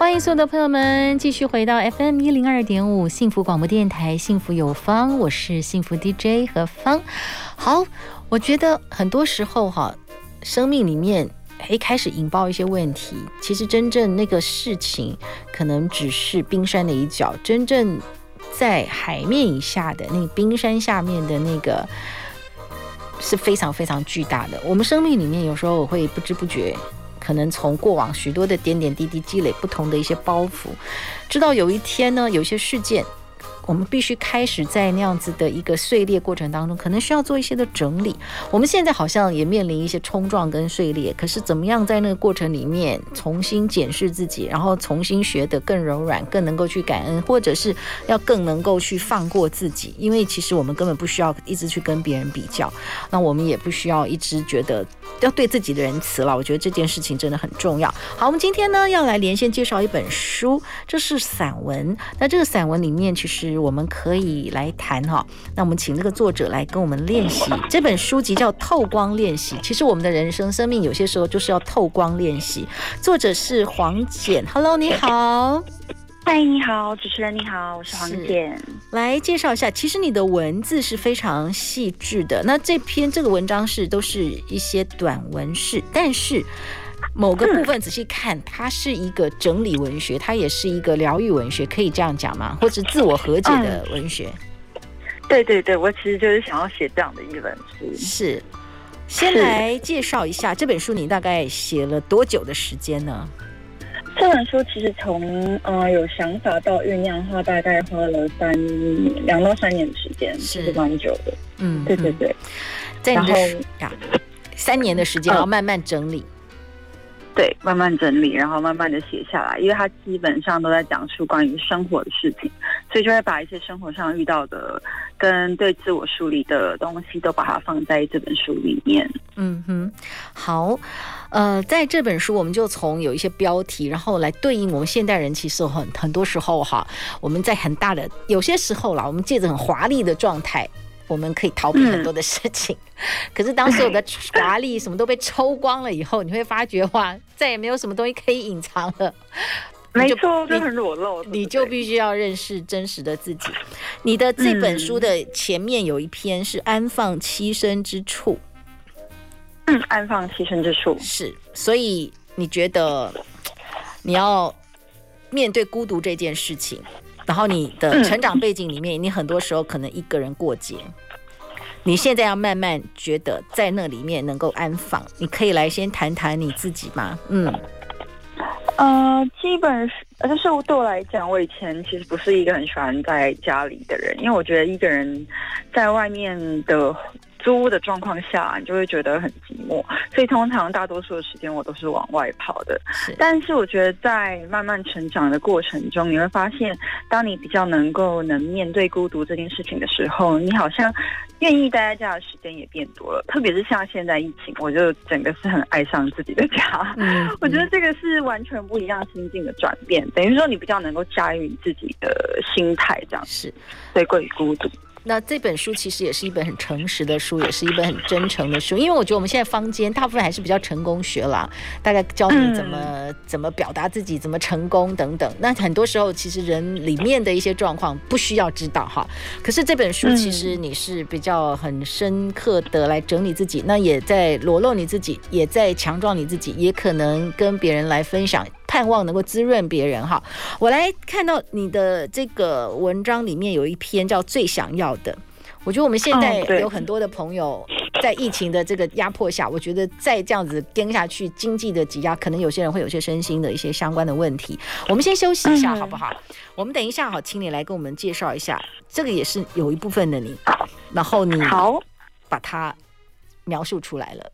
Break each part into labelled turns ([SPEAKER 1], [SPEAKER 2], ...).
[SPEAKER 1] 欢迎所有的朋友们继续回到 FM 一零二点五幸福广播电台，幸福有方，我是幸福 DJ 何芳。好，我觉得很多时候哈，生命里面一开始引爆一些问题，其实真正那个事情可能只是冰山的一角，真正在海面以下的那个冰山下面的那个是非常非常巨大的。我们生命里面有时候我会不知不觉。可能从过往许多的点点滴滴积累不同的一些包袱，直到有一天呢，有些事件。我们必须开始在那样子的一个碎裂过程当中，可能需要做一些的整理。我们现在好像也面临一些冲撞跟碎裂，可是怎么样在那个过程里面重新检视自己，然后重新学得更柔软，更能够去感恩，或者是要更能够去放过自己。因为其实我们根本不需要一直去跟别人比较，那我们也不需要一直觉得要对自己的仁慈了。我觉得这件事情真的很重要。好，我们今天呢要来连线介绍一本书，这是散文。那这个散文里面其实。我们可以来谈哈，那我们请这个作者来跟我们练习。这本书籍叫《透光练习》，其实我们的人生、生命有些时候就是要透光练习。作者是黄简，Hello，你好，
[SPEAKER 2] 嗨，你好，主持人你好，我是黄简。
[SPEAKER 1] 来介绍一下，其实你的文字是非常细致的。那这篇这个文章是都是一些短文式，但是。某个部分仔细看，它是一个整理文学，它也是一个疗愈文学，可以这样讲吗？或者自我和解的文学？
[SPEAKER 2] 嗯，对对对，我其实就是想要写这样的一本书。
[SPEAKER 1] 是，先来介绍一下这本书，你大概写了多久的时间呢？
[SPEAKER 2] 这本书其实从呃有想法到酝酿的话，大概花了三两到三年的时间，是蛮久的。嗯，对对对。
[SPEAKER 1] 然后呀，三年的时间，然后慢慢整理。
[SPEAKER 2] 对，慢慢整理，然后慢慢的写下来，因为他基本上都在讲述关于生活的事情，所以就会把一些生活上遇到的跟对自我梳理的东西都把它放在这本书里面。
[SPEAKER 1] 嗯哼，好，呃，在这本书我们就从有一些标题，然后来对应我们现代人，其实很很多时候哈，我们在很大的有些时候啦，我们借着很华丽的状态。我们可以逃避很多的事情，嗯、可是当所有的华丽什么都被抽光了以后，你会发觉哇，再也没有什么东西可以隐藏了。
[SPEAKER 2] 没错，就很裸露，
[SPEAKER 1] 你就必须要认识真实的自己。你的这本书的前面有一篇是安放栖身之处，
[SPEAKER 2] 嗯，安放栖身之处
[SPEAKER 1] 是，所以你觉得你要面对孤独这件事情。然后你的成长背景里面，你很多时候可能一个人过节。你现在要慢慢觉得在那里面能够安放，你可以来先谈谈你自己吗？嗯，
[SPEAKER 2] 呃，基本呃，就是对我来讲，我以前其实不是一个很喜欢在家里的人，因为我觉得一个人在外面的。租屋的状况下，你就会觉得很寂寞，所以通常大多数的时间我都是往外跑的。是，但是我觉得在慢慢成长的过程中，你会发现，当你比较能够能面对孤独这件事情的时候，你好像愿意待在家的时间也变多了。特别是像现在疫情，我就整个是很爱上自己的家。嗯，我觉得这个是完全不一样心境的转变，等于说你比较能够驾驭自己的心态，这样是对，过于孤独。
[SPEAKER 1] 那这本书其实也是一本很诚实的书，也是一本很真诚的书。因为我觉得我们现在坊间大部分还是比较成功学啦，大概教你怎么、嗯、怎么表达自己，怎么成功等等。那很多时候其实人里面的一些状况不需要知道哈。可是这本书其实你是比较很深刻的来整理自己，那也在裸露你自己，也在强壮你自己，也可能跟别人来分享。盼望能够滋润别人哈，我来看到你的这个文章里面有一篇叫《最想要的》，我觉得我们现在有很多的朋友在疫情的这个压迫下，我觉得再这样子跟下去，经济的挤压，可能有些人会有些身心的一些相关的问题。我们先休息一下好不好？我们等一下好，请你来跟我们介绍一下，这个也是有一部分的你，然后你好把它描述出来了。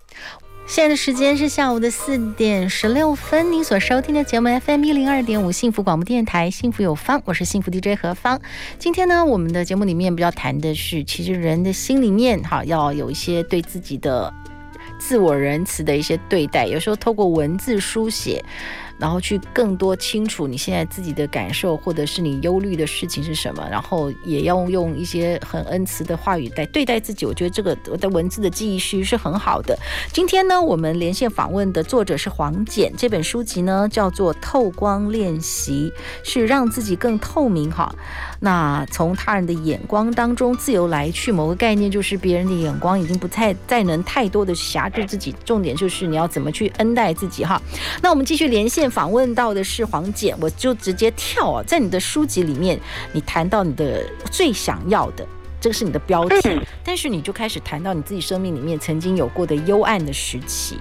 [SPEAKER 1] 现在的时间是下午的四点十六分，您所收听的节目 FM 一零二点五幸福广播电台，幸福有方，我是幸福 DJ 何方。今天呢，我们的节目里面比较谈的是，其实人的心里面哈，要有一些对自己的自我仁慈的一些对待，有时候透过文字书写。然后去更多清楚你现在自己的感受，或者是你忧虑的事情是什么，然后也要用一些很恩慈的话语来对待自己。我觉得这个我的文字的记忆区是很好的。今天呢，我们连线访问的作者是黄简，这本书籍呢叫做《透光练习》，是让自己更透明哈。那从他人的眼光当中自由来去，某个概念就是别人的眼光已经不太再能太多的狭辖制自己，重点就是你要怎么去恩待自己哈。那我们继续连线访问到的是黄简，我就直接跳啊，在你的书籍里面，你谈到你的最想要的，这个是你的标题，但是你就开始谈到你自己生命里面曾经有过的幽暗的时期。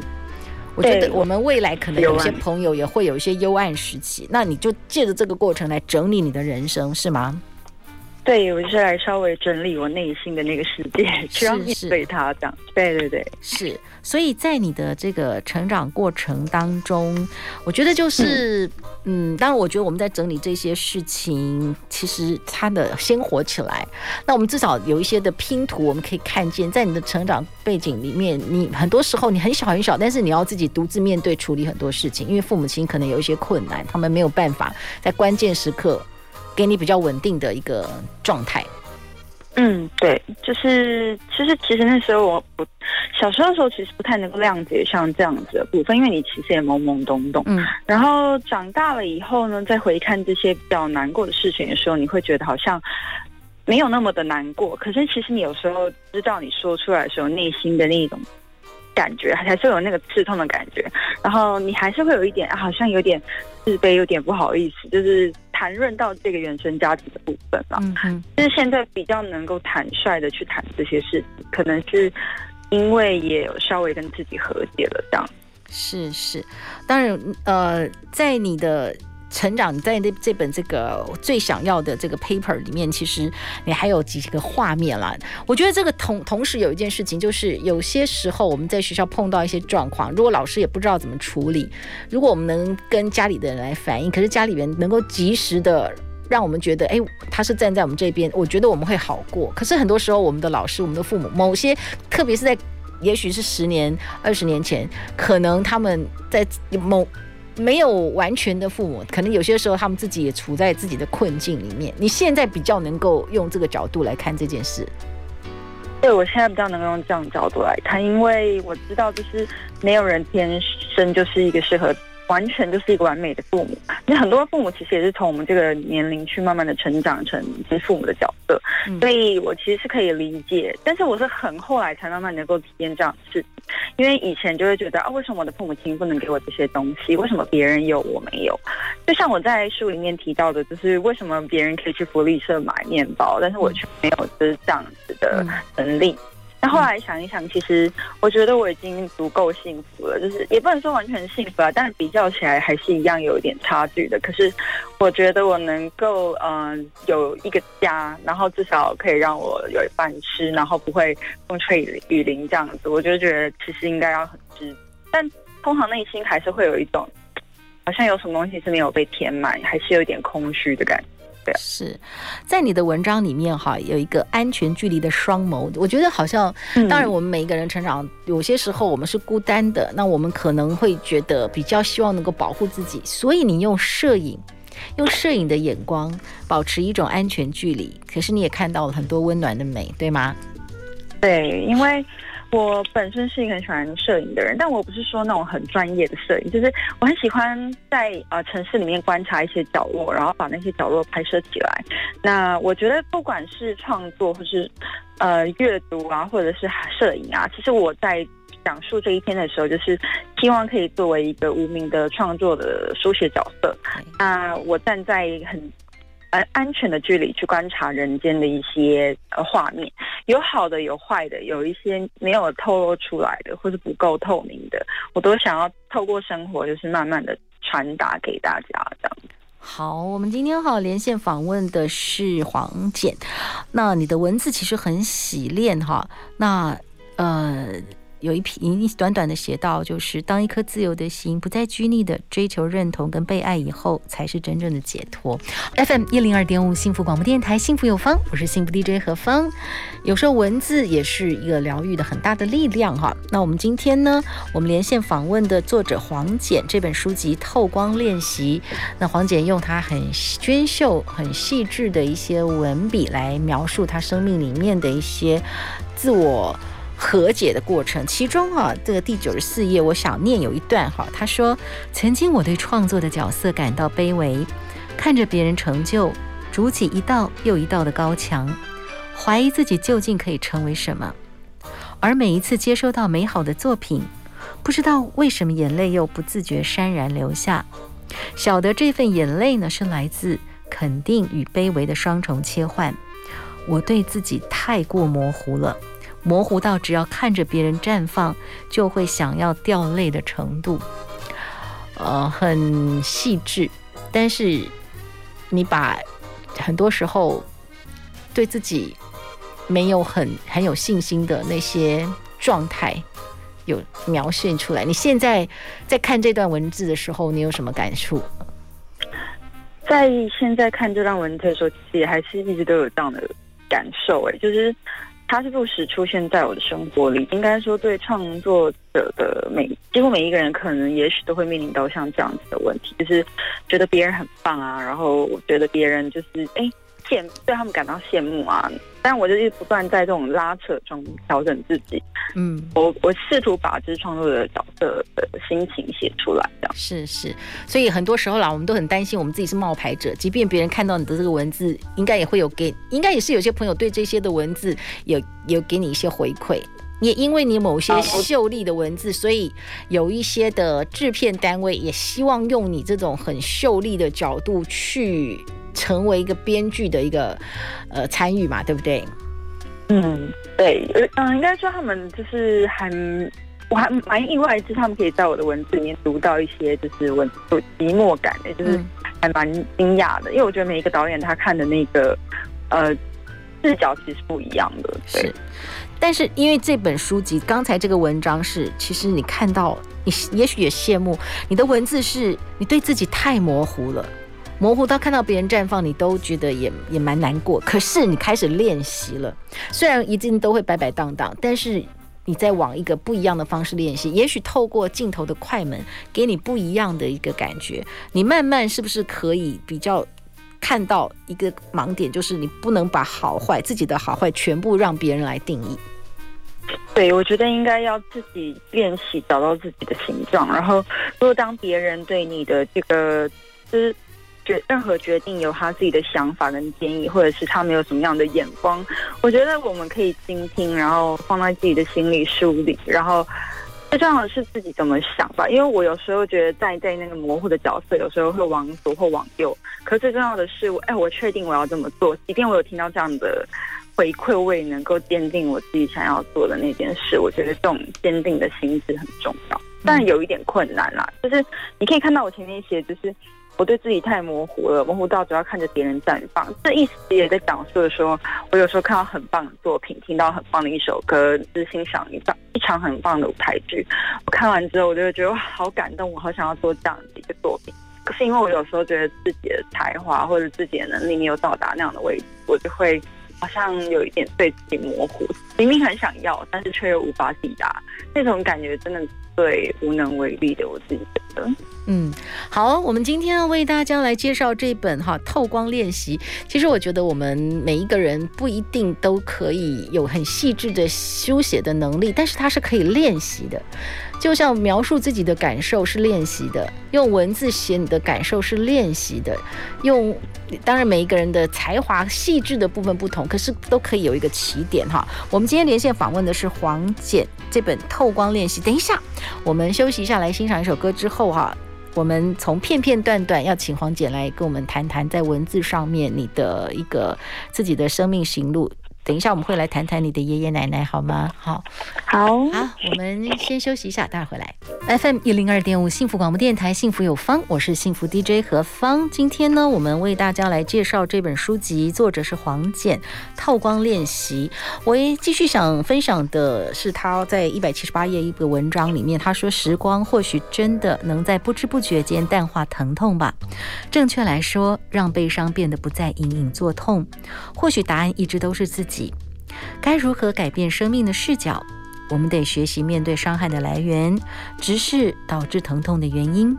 [SPEAKER 1] 我觉得我们未来可能有些朋友也会有一些幽暗时期，那你就借着这个过程来整理你的人生，是吗？
[SPEAKER 2] 对，我就是来稍微整理我内心的那个世界，去面对它，这样。对对对，
[SPEAKER 1] 是。所以在你的这个成长过程当中，我觉得就是，嗯，嗯，当然，我觉得我们在整理这些事情，其实它的鲜活起来。那我们至少有一些的拼图，我们可以看见，在你的成长背景里面，你很多时候你很小很小，但是你要自己独自面对处理很多事情，因为父母亲可能有一些困难，他们没有办法在关键时刻。给你比较稳定的一个状态。
[SPEAKER 2] 嗯，对，就是其实其实那时候我不小时候的时候，其实不太能够谅解像这样子的部分，因为你其实也懵懵懂懂。嗯，然后长大了以后呢，再回看这些比较难过的事情的时候，你会觉得好像没有那么的难过。可是其实你有时候知道你说出来的时候，内心的那种感觉还是有那个刺痛的感觉，然后你还是会有一点好像有点自卑，有点不好意思，就是。谈论到这个原生家庭的部分了，嗯嗯，就是现在比较能够坦率的去谈这些事情，可能是因为也有稍微跟自己和解了，这样。
[SPEAKER 1] 是是，当然，呃，在你的。成长你在那这本这个最想要的这个 paper 里面，其实你还有几个画面啦。我觉得这个同同时有一件事情，就是有些时候我们在学校碰到一些状况，如果老师也不知道怎么处理，如果我们能跟家里的人来反映，可是家里人能够及时的让我们觉得，哎，他是站在我们这边，我觉得我们会好过。可是很多时候，我们的老师、我们的父母，某些特别是在也许是十年、二十年前，可能他们在某。没有完全的父母，可能有些时候他们自己也处在自己的困境里面。你现在比较能够用这个角度来看这件事。
[SPEAKER 2] 对，我现在比较能够用这样角度来看，因为我知道就是没有人天生就是一个适合。完全就是一个完美的父母，那很多父母其实也是从我们这个年龄去慢慢的成长成父母的角色，嗯，所以我其实是可以理解，但是我是很后来才慢慢能够体验这样的事情，因为以前就会觉得啊，为什么我的父母亲不能给我这些东西？为什么别人有我没有？就像我在书里面提到的，就是为什么别人可以去福利社买面包，但是我却没有就是这样子的能力。嗯那后来想一想，其实我觉得我已经足够幸福了，就是也不能说完全幸福啊，但是比较起来还是一样有一点差距的。可是我觉得我能够嗯、呃、有一个家，然后至少可以让我有一饭吃，然后不会风吹雨淋这样子，我就觉得其实应该要很知。但通常内心还是会有一种好像有什么东西是没有被填满，还是有一点空虚的感觉。
[SPEAKER 1] 是在你的文章里面哈，有一个安全距离的双眸。我觉得好像，当然我们每一个人成长，有些时候我们是孤单的，那我们可能会觉得比较希望能够保护自己，所以你用摄影，用摄影的眼光保持一种安全距离。可是你也看到了很多温暖的美，对吗？
[SPEAKER 2] 对，因为。我本身是一个很喜欢摄影的人，但我不是说那种很专业的摄影，就是我很喜欢在呃城市里面观察一些角落，然后把那些角落拍摄起来。那我觉得不管是创作，或是呃阅读啊，或者是摄影啊，其实我在讲述这一篇的时候，就是希望可以作为一个无名的创作的书写角色。那我站在很。安全的距离去观察人间的一些呃画面，有好的，有坏的，有一些没有透露出来的，或是不够透明的，我都想要透过生活，就是慢慢的传达给大家这样。
[SPEAKER 1] 好，我们今天好连线访问的是黄简，那你的文字其实很洗练哈，那呃。有一篇短短的写到，就是当一颗自由的心不再拘泥的追求认同跟被爱以后，才是真正的解脱。FM 一零二点五幸福广播电台，幸福有方，我是幸福 DJ 何芳。有时候文字也是一个疗愈的很大的力量哈。那我们今天呢，我们连线访问的作者黄简，这本书籍《透光练习》，那黄简用他很娟秀、很细致的一些文笔来描述他生命里面的一些自我。和解的过程，其中啊，这个第九十四页，我想念有一段哈，他说：“曾经我对创作的角色感到卑微，看着别人成就，筑起一道又一道的高墙，怀疑自己究竟可以成为什么。而每一次接收到美好的作品，不知道为什么眼泪又不自觉潸然流下。晓得这份眼泪呢，是来自肯定与卑微的双重切换。我对自己太过模糊了。”模糊到只要看着别人绽放，就会想要掉泪的程度，呃，很细致。但是你把很多时候对自己没有很很有信心的那些状态，有描现出来。你现在在看这段文字的时候，你有什么感触？
[SPEAKER 2] 在现在看这段文字的时候，其实还是一直都有这样的感受，哎，就是。他是不时出现在我的生活里。应该说，对创作者的每几乎每一个人，可能也许都会面临到像这样子的问题，就是觉得别人很棒啊，然后觉得别人就是哎。羡对他们感到羡慕啊，但我就一直不断在这种拉扯中调整自己。嗯，我我试图把这创作的角色的心情写出来，这样
[SPEAKER 1] 是是。所以很多时候啦，我们都很担心我们自己是冒牌者，即便别人看到你的这个文字，应该也会有给，应该也是有些朋友对这些的文字有有给你一些回馈。也因为你某些秀丽的文字，所以有一些的制片单位也希望用你这种很秀丽的角度去。成为一个编剧的一个呃参与嘛，对不对？
[SPEAKER 2] 嗯，对，呃嗯，应该说他们就是还我还蛮意外，是他们可以在我的文字里面读到一些就是文字寂寞感的，就是还蛮惊讶的，因为我觉得每一个导演他看的那个呃视角其实不一样的，对。是，
[SPEAKER 1] 但是因为这本书籍，刚才这个文章是，其实你看到，你也许也羡慕你的文字是，你对自己太模糊了。模糊到看到别人绽放，你都觉得也也蛮难过。可是你开始练习了，虽然一定都会摆摆荡荡，但是你在往一个不一样的方式练习。也许透过镜头的快门，给你不一样的一个感觉。你慢慢是不是可以比较看到一个盲点，就是你不能把好坏自己的好坏全部让别人来定义。
[SPEAKER 2] 对，我觉得应该要自己练习找到自己的形状。然后，如果当别人对你的这个是。决任何决定有他自己的想法跟建议，或者是他没有什么样的眼光，我觉得我们可以倾听，然后放在自己的心里梳理，然后最重要的是自己怎么想吧。因为我有时候觉得在在那个模糊的角色，有时候会往左或往右，可最重要的是，哎，我确定我要这么做，即便我有听到这样的回馈，我也能够坚定我自己想要做的那件事。我觉得这种坚定的心智很重要，但有一点困难啦，就是你可以看到我前面写，就是。我对自己太模糊了，模糊到只要看着别人绽放。这意思也在讲述说，我有时候看到很棒的作品，听到很棒的一首歌，是欣赏一场一场很棒的舞台剧。我看完之后，我就觉得，好感动，我好想要做这样的一个作品。可是因为我有时候觉得自己的才华或者自己的能力没有到达那样的位置，我就会好像有一点对自己模糊。明明很想要，但是却又无法抵达，那种感觉真的对无能为力的我自己觉得。
[SPEAKER 1] 嗯，好，我们今天要为大家来介绍这本哈《透光练习》。其实我觉得我们每一个人不一定都可以有很细致的书写的能力，但是它是可以练习的。就像描述自己的感受是练习的，用文字写你的感受是练习的。用，当然每一个人的才华细致的部分不同，可是都可以有一个起点哈。我们今天连线访问的是黄简，这本《透光练习》。等一下，我们休息一下，来欣赏一首歌之后哈。我们从片片段段要请黄姐来跟我们谈谈，在文字上面你的一个自己的生命行路，等一下我们会来谈谈你的爷爷奶奶，好吗？好，
[SPEAKER 2] 好，
[SPEAKER 1] 好，我们先休息一下，待会儿回来。FM 一零二点五幸福广播电台，幸福有方，我是幸福 DJ 何芳。今天呢，我们为大家来介绍这本书籍，作者是黄简，《透光练习》。我也继续想分享的是他在一百七十八页一个文章里面，他说：“时光或许真的能在不知不觉间淡化疼痛吧。正确来说，让悲伤变得不再隐隐作痛。或许答案一直都是自己。该如何改变生命的视角？我们得学习面对伤害的来源，直视导致疼痛的原因。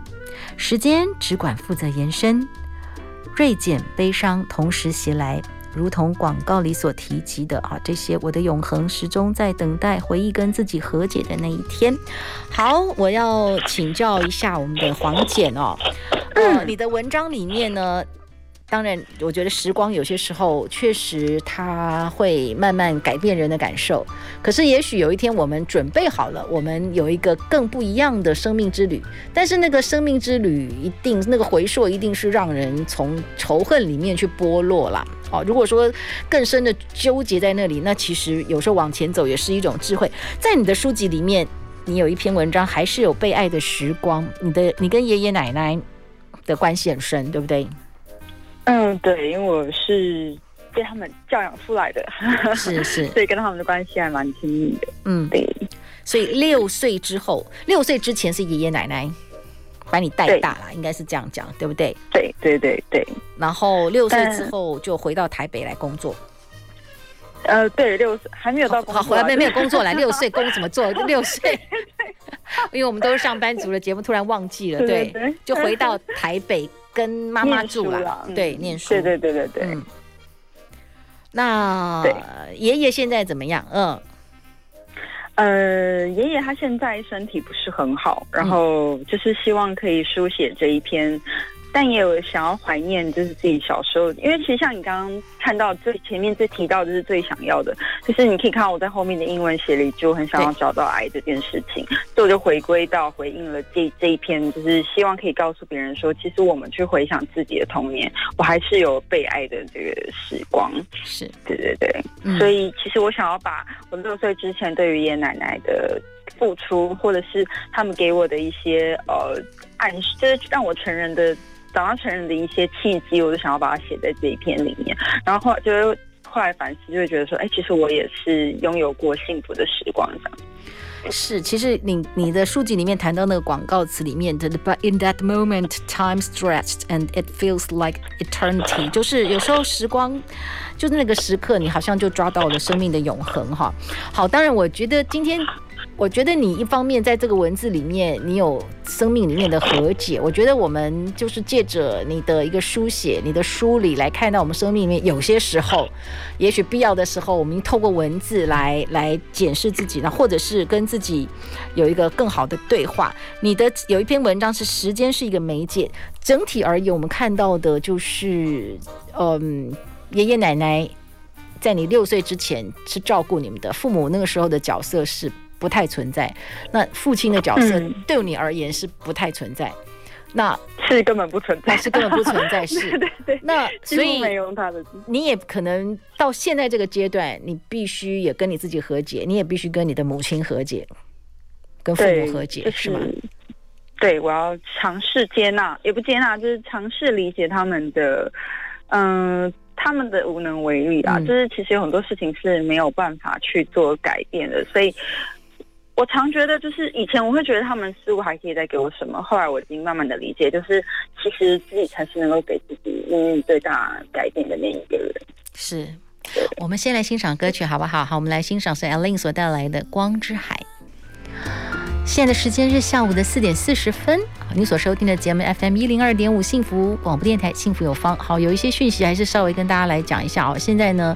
[SPEAKER 1] 时间只管负责延伸，锐减悲伤同时袭来。”如同广告里所提及的啊，这些我的永恒始终在等待回忆跟自己和解的那一天。好，我要请教一下我们的黄简哦，呃，你的文章里面呢？当然，我觉得时光有些时候确实它会慢慢改变人的感受。可是，也许有一天我们准备好了，我们有一个更不一样的生命之旅。但是，那个生命之旅一定那个回溯一定是让人从仇恨里面去剥落啦。哦，如果说更深的纠结在那里，那其实有时候往前走也是一种智慧。在你的书籍里面，你有一篇文章还是有被爱的时光。你的你跟爷爷奶奶的关系很深，对不对？
[SPEAKER 2] 嗯，对，因为我是被他们教养出来的，
[SPEAKER 1] 是 是，
[SPEAKER 2] 所以跟他们的关系还蛮亲密的。嗯，对，
[SPEAKER 1] 所以六岁之后，六岁之前是爷爷奶奶把你带大了，应该是这样讲，对不对？
[SPEAKER 2] 对对对对。
[SPEAKER 1] 然后六岁之后就回到台北来工作。
[SPEAKER 2] 呃，对，六岁还没有到工作，
[SPEAKER 1] 好，回来没没有工作来，六岁工怎么做？六岁，因为我们都是上班族的节目，突然忘记了，对，就回到台北。跟妈妈住了，嗯、对，念书，
[SPEAKER 2] 对对对对对。
[SPEAKER 1] 嗯、那爷爷现在怎么样？嗯，
[SPEAKER 2] 呃，爷爷他现在身体不是很好，然后就是希望可以书写这一篇。但也有想要怀念，就是自己小时候，因为其实像你刚刚看到最前面最提到，就是最想要的，就是你可以看到我在后面的英文写里，就很想要找到爱这件事情，所以我就回归到回应了这这一篇，就是希望可以告诉别人说，其实我们去回想自己的童年，我还是有被爱的这个时光，
[SPEAKER 1] 是
[SPEAKER 2] 对对。对，所以其实我想要把我六岁之前对于爷爷奶奶的付出，或者是他们给我的一些呃暗示，就是让我成人的。长大成人的一些契机，我就想要把它写在这一篇里面。然后后来就是后来反思，就会觉得说，哎，其实我也是拥有过幸福的时光，这样。
[SPEAKER 1] 是，其实你你的书籍里面谈到那个广告词里面的，But in that moment, time stretched and it feels like eternity，就是有时候时光，就是那个时刻，你好像就抓到了生命的永恒哈。好，当然我觉得今天。我觉得你一方面在这个文字里面，你有生命里面的和解。我觉得我们就是借着你的一个书写，你的梳理来看到我们生命里面有些时候，也许必要的时候，我们透过文字来来检视自己，呢，或者是跟自己有一个更好的对话。你的有一篇文章是时间是一个媒介，整体而言，我们看到的就是，嗯，爷爷奶奶在你六岁之前是照顾你们的父母，那个时候的角色是。不太存在。那父亲的角色对你而言是不太存在，嗯、那
[SPEAKER 2] 是根本不存在，
[SPEAKER 1] 是根本不存在，是。对对对。那所以你也可能到现在这个阶段，你必须也跟你自己和解，你也必须跟你的母亲和解，跟父母和解，
[SPEAKER 2] 就是吗？对，我要尝试接纳，也不接纳，就是尝试理解他们的，嗯、呃。他们的无能为力啊，嗯、就是其实有很多事情是没有办法去做改变的，所以我常觉得，就是以前我会觉得他们似乎还可以再给我什么，后来我已经慢慢的理解，就是其实自己才是能够给自己命运最大改变的那一个人。
[SPEAKER 1] 是，我们先来欣赏歌曲好不好？好，我们来欣赏是 A-Lin 所带来的《光之海》。现在的时间是下午的四点四十分。你所收听的节目 FM 一零二点五幸福广播电台，幸福有方。好，有一些讯息还是稍微跟大家来讲一下哦。现在呢，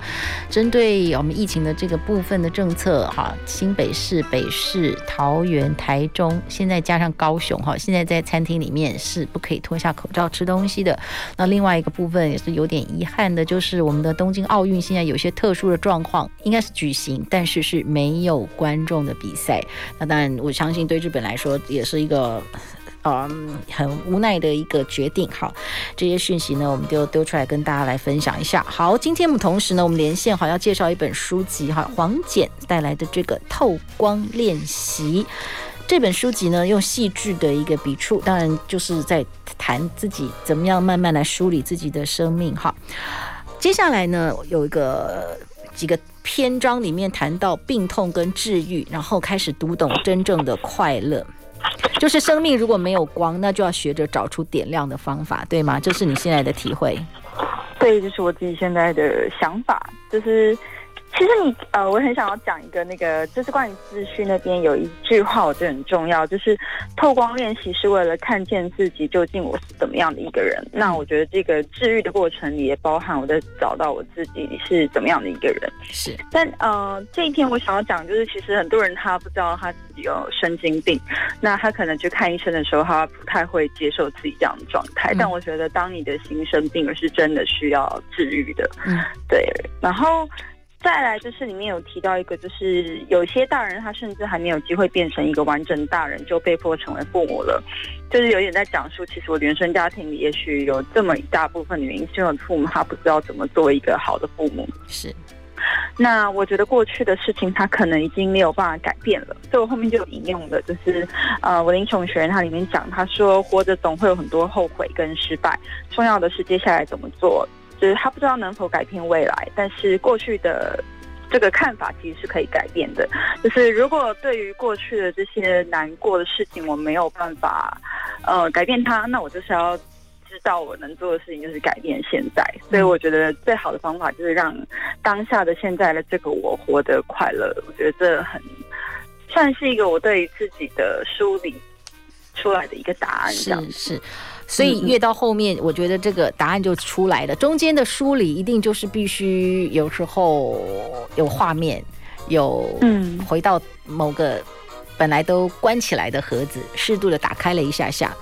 [SPEAKER 1] 针对我们疫情的这个部分的政策，哈，新北市、北市、桃园、台中，现在加上高雄，哈，现在在餐厅里面是不可以脱下口罩吃东西的。那另外一个部分也是有点遗憾的，就是我们的东京奥运现在有些特殊的状况，应该是举行，但是是没有观众的比赛。那当然，我相信对日本来说也是一个。嗯，很无奈的一个决定。好，这些讯息呢，我们就丢出来跟大家来分享一下。好，今天我们同时呢，我们连线好要介绍一本书籍哈，黄简带来的这个透光练习。这本书籍呢，用细致的一个笔触，当然就是在谈自己怎么样慢慢来梳理自己的生命。哈，接下来呢，有一个几个篇章里面谈到病痛跟治愈，然后开始读懂真正的快乐。就是生命如果没有光，那就要学着找出点亮的方法，对吗？这是你现在的体会？
[SPEAKER 2] 对，就是我自己现在的想法，就是。其实你呃，我很想要讲一个那个，就是关于自序那边有一句话，我觉得很重要，就是透光练习是为了看见自己究竟我是怎么样的一个人。那我觉得这个治愈的过程里也包含我在找到我自己是怎么样的一个人。
[SPEAKER 1] 是，
[SPEAKER 2] 但呃，这一天我想要讲就是，其实很多人他不知道他自己有神经病，那他可能去看医生的时候，他不太会接受自己这样的状态。嗯、但我觉得，当你的心生病，而是真的需要治愈的。嗯，对，然后。再来就是里面有提到一个，就是有些大人他甚至还没有机会变成一个完整大人，就被迫成为父母了。就是有点在讲述，其实我原生家庭里也许有这么一大部分的原因，是因为父母他不知道怎么做一个好的父母。
[SPEAKER 1] 是。
[SPEAKER 2] 那我觉得过去的事情他可能已经没有办法改变了，所以我后面就有引用的，就是呃，我林崇学院他里面讲，他说活着总会有很多后悔跟失败，重要的是接下来怎么做。就是他不知道能否改变未来，但是过去的这个看法其实是可以改变的。就是如果对于过去的这些难过的事情，我没有办法呃改变它，那我就是要知道我能做的事情就是改变现在。所以我觉得最好的方法就是让当下的现在的这个我活得快乐。我觉得这很算是一个我对于自己的梳理出来的一个答案，这样
[SPEAKER 1] 是。是所以越到后面，我觉得这个答案就出来了。中间的梳理一定就是必须有时候有画面，有嗯，回到某个本来都关起来的盒子，适度的打开了一下下。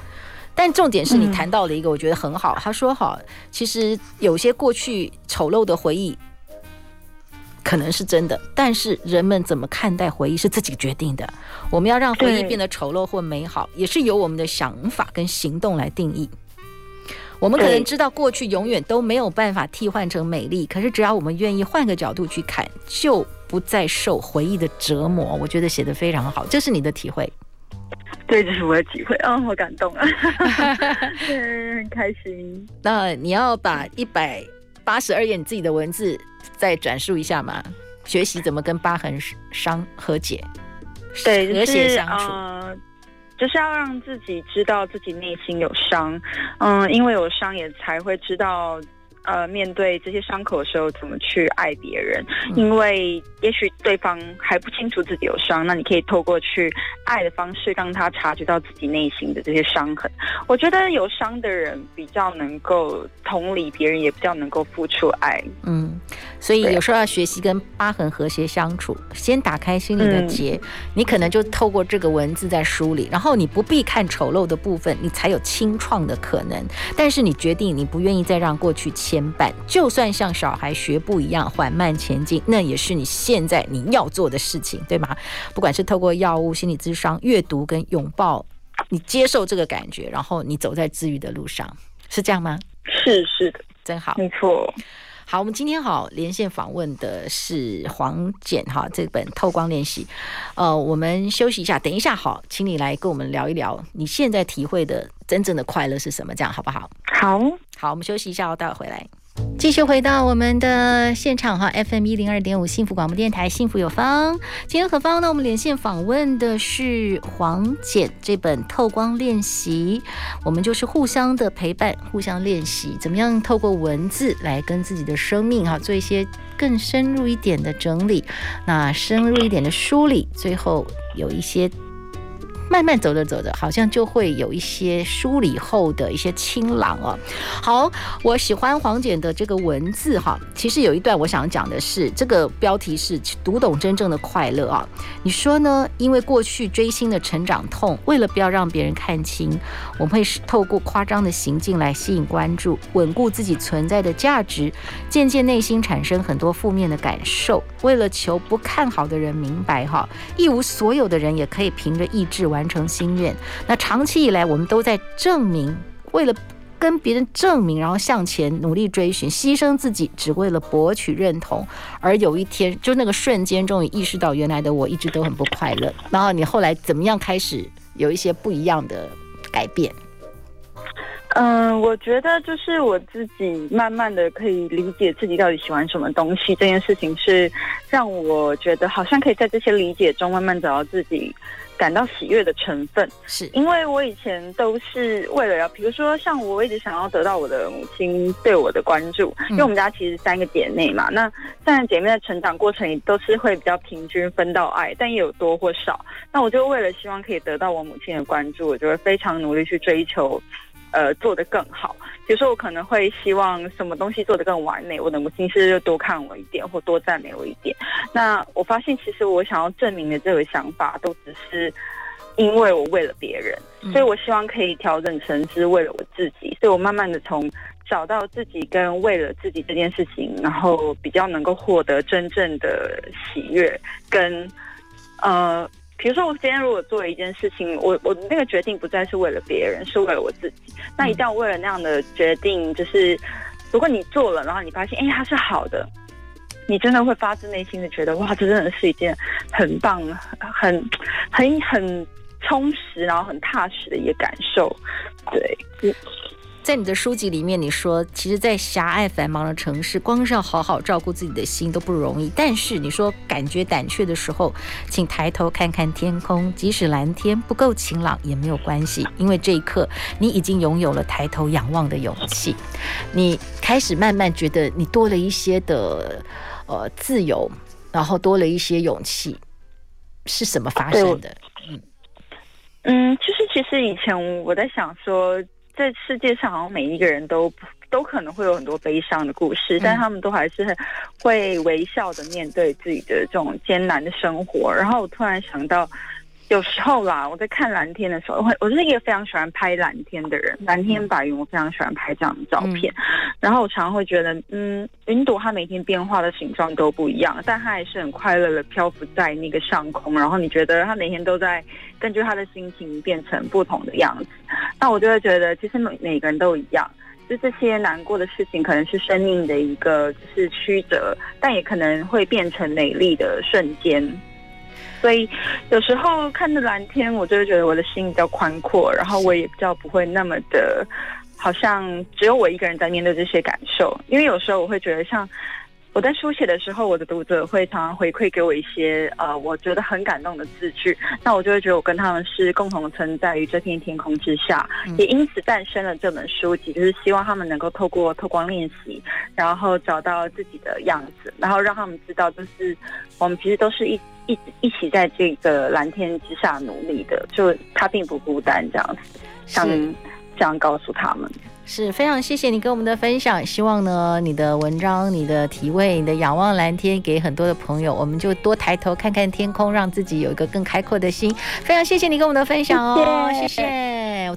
[SPEAKER 1] 但重点是你谈到了一个，我觉得很好。他说：“好，其实有些过去丑陋的回忆。”可能是真的，但是人们怎么看待回忆是自己决定的。我们要让回忆变得丑陋或美好，也是由我们的想法跟行动来定义。我们可能知道过去永远都没有办法替换成美丽，可是只要我们愿意换个角度去看，就不再受回忆的折磨。我觉得写的非常好，这是你的体会。
[SPEAKER 2] 对，这是我的体会啊，好感动啊，对，很开心。
[SPEAKER 1] 那你要把一百八十二页你自己的文字。再转述一下嘛，学习怎么跟疤痕伤和解，
[SPEAKER 2] 对，
[SPEAKER 1] 和谐相处，
[SPEAKER 2] 呃，就是要让自己知道自己内心有伤，嗯，因为有伤也才会知道。呃，面对这些伤口的时候，怎么去爱别人？因为也许对方还不清楚自己有伤，那你可以透过去爱的方式，让他察觉到自己内心的这些伤痕。我觉得有伤的人比较能够同理别人，也比较能够付出爱。
[SPEAKER 1] 嗯，所以有时候要学习跟疤痕和谐相处，先打开心里的结，嗯，你可能就透过这个文字在梳理，然后你不必看丑陋的部分，你才有清创的可能。但是你决定你不愿意再让过去牵绊，就算像小孩学步一样缓慢前进，那也是你现在你要做的事情，对吗？不管是透过药物、心理咨商、阅读跟拥抱，你接受这个感觉，然后你走在治愈的路上，是这样吗？
[SPEAKER 2] 是是的，
[SPEAKER 1] 真好，
[SPEAKER 2] 没错。
[SPEAKER 1] 好，我们今天好连线访问的是黄简哈，这本透光练习。呃，我们休息一下，等一下好，请你来跟我们聊一聊你现在体会的真正的快乐是什么，这样好不好？
[SPEAKER 2] 好，
[SPEAKER 1] 好，我们休息一下，哦待会回来。继续回到我们的现场哈，FM 一零二点五幸福广播电台，幸福有方。今天何方呢？我们连线访问的是黄简，这本透光练习，我们就是互相的陪伴，互相练习，怎么样透过文字来跟自己的生命哈做一些更深入一点的整理，那深入一点的梳理，最后有一些。慢慢走着走着，好像就会有一些梳理后的一些清朗哦。好，我喜欢黄简的这个文字哈。其实有一段我想讲的是，这个标题是“读懂真正的快乐”啊。你说呢？因为过去追星的成长痛，为了不要让别人看清，我们会透过夸张的行径来吸引关注，稳固自己存在的价值，渐渐内心产生很多负面的感受。为了求不看好的人明白哈，一无所有的人也可以凭着意志完。完成心愿。那长期以来，我们都在证明，为了跟别人证明，然后向前努力追寻，牺牲自己，只为了博取认同。而有一天，就那个瞬间，终于意识到，原来的我一直都很不快乐。然后你后来怎么样开始有一些不一样的改变？
[SPEAKER 2] 嗯，我觉得就是我自己慢慢的可以理解自己到底喜欢什么东西，这件事情是让我觉得好像可以在这些理解中慢慢找到自己感到喜悦的成分。
[SPEAKER 1] 是
[SPEAKER 2] 因为我以前都是为了要，比如说像我一直想要得到我的母亲对我的关注，因为我们家其实三个姐妹嘛，那三个姐妹的成长过程也都是会比较平均分到爱，但也有多或少。那我就为了希望可以得到我母亲的关注，我就会非常努力去追求。呃，做得更好。比如说，我可能会希望什么东西做得更完美，我的母亲是就多看我一点，或多赞美我一点。那我发现，其实我想要证明的这个想法，都只是因为我为了别人，所以我希望可以调整成是为了我自己。所以我慢慢的从找到自己跟为了自己这件事情，然后比较能够获得真正的喜悦跟呃。比如说，我今天如果做了一件事情，我我那个决定不再是为了别人，是为了我自己。那一旦为了那样的决定，就是如果你做了，然后你发现，哎，它是好的，你真的会发自内心的觉得，哇，这真的是一件很棒、很很很充实，然后很踏实的一个感受。对。
[SPEAKER 1] 在你的书籍里面，你说，其实，在狭隘繁忙的城市，光是要好好照顾自己的心都不容易。但是，你说感觉胆怯的时候，请抬头看看天空，即使蓝天不够晴朗也没有关系，因为这一刻你已经拥有了抬头仰望的勇气。你开始慢慢觉得你多了一些的呃自由，然后多了一些勇气，是什么发生的？
[SPEAKER 2] 嗯嗯，就是其实以前我在想说。在世界上，好像每一个人都都可能会有很多悲伤的故事，但他们都还是会微笑的面对自己的这种艰难的生活。然后我突然想到。有时候啦，我在看蓝天的时候，我我是一个非常喜欢拍蓝天的人，蓝天白云，我非常喜欢拍这样的照片。嗯、然后我常常会觉得，嗯，云朵它每天变化的形状都不一样，但它还是很快乐的漂浮在那个上空。然后你觉得它每天都在根据它的心情变成不同的样子。那我就会觉得，其实每每个人都一样，就这些难过的事情可能是生命的一个就是曲折，但也可能会变成美丽的瞬间。所以有时候看着蓝天，我就会觉得我的心比较宽阔，然后我也比较不会那么的，好像只有我一个人在面对这些感受。因为有时候我会觉得，像我在书写的时候，我的读者会常常回馈给我一些呃，我觉得很感动的字句，那我就会觉得我跟他们是共同存在于这片天空之下，也因此诞生了这本书籍，就是希望他们能够透过透光练习，然后找到自己的样子，然后让他们知道，就是我们其实都是一。一一起在这个蓝天之下努力的，就他并不孤单，这样子，想这样告诉他们，
[SPEAKER 1] 是非常谢谢你跟我们的分享。希望呢，你的文章、你的体会、你的仰望蓝天，给很多的朋友，我们就多抬头看看天空，让自己有一个更开阔的心。非常谢谢你跟我们的分享哦，谢谢。谢谢。